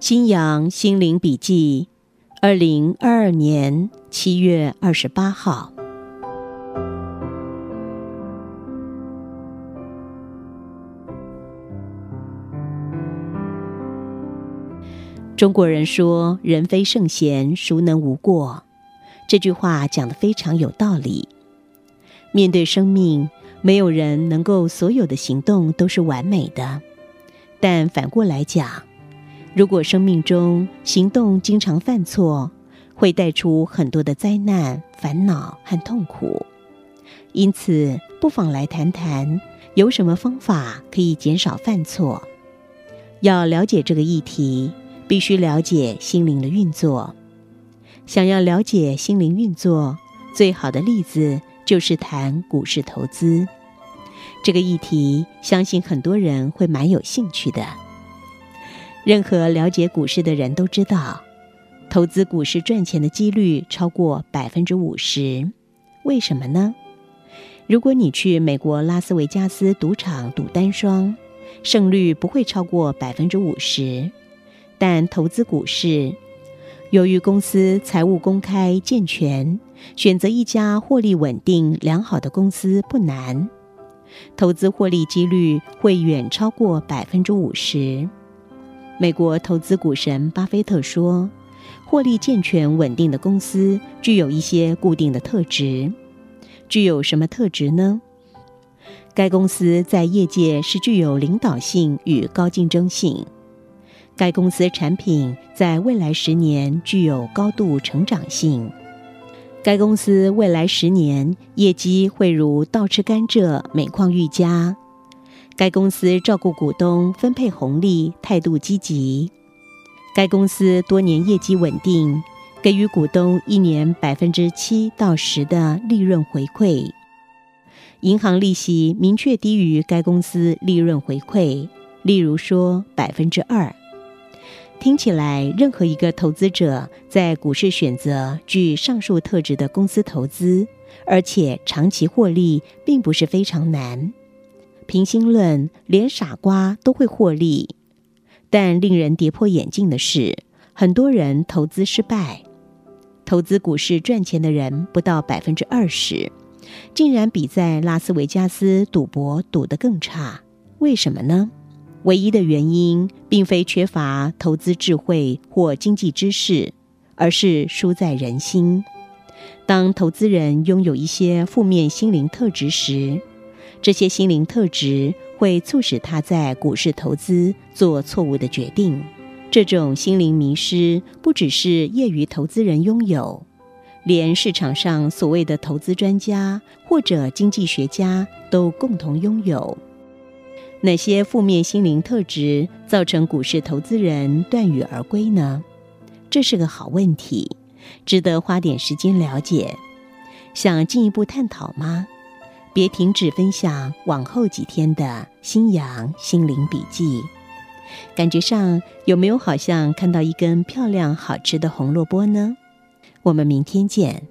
新阳心灵笔记，二零二二年七月二十八号。中国人说：“人非圣贤，孰能无过？”这句话讲的非常有道理。面对生命，没有人能够所有的行动都是完美的，但反过来讲。如果生命中行动经常犯错，会带出很多的灾难、烦恼和痛苦。因此，不妨来谈谈有什么方法可以减少犯错。要了解这个议题，必须了解心灵的运作。想要了解心灵运作，最好的例子就是谈股市投资。这个议题，相信很多人会蛮有兴趣的。任何了解股市的人都知道，投资股市赚钱的几率超过百分之五十。为什么呢？如果你去美国拉斯维加斯赌场赌单双，胜率不会超过百分之五十。但投资股市，由于公司财务公开健全，选择一家获利稳定良好的公司不难，投资获利几率会远超过百分之五十。美国投资股神巴菲特说：“获利健全、稳定的公司具有一些固定的特质。具有什么特质呢？该公司在业界是具有领导性与高竞争性。该公司产品在未来十年具有高度成长性。该公司未来十年业绩会如倒吃甘蔗，每况愈加。”该公司照顾股东、分配红利，态度积极。该公司多年业绩稳定，给予股东一年百分之七到十的利润回馈。银行利息明确低于该公司利润回馈，例如说百分之二。听起来，任何一个投资者在股市选择具上述特质的公司投资，而且长期获利，并不是非常难。平心论，连傻瓜都会获利，但令人跌破眼镜的是，很多人投资失败，投资股市赚钱的人不到百分之二十，竟然比在拉斯维加斯赌博赌得更差。为什么呢？唯一的原因并非缺乏投资智慧或经济知识，而是输在人心。当投资人拥有一些负面心灵特质时，这些心灵特质会促使他在股市投资做错误的决定。这种心灵迷失不只是业余投资人拥有，连市场上所谓的投资专家或者经济学家都共同拥有。哪些负面心灵特质造成股市投资人断羽而归呢？这是个好问题，值得花点时间了解。想进一步探讨吗？别停止分享往后几天的新阳心灵笔记，感觉上有没有好像看到一根漂亮好吃的红萝卜呢？我们明天见。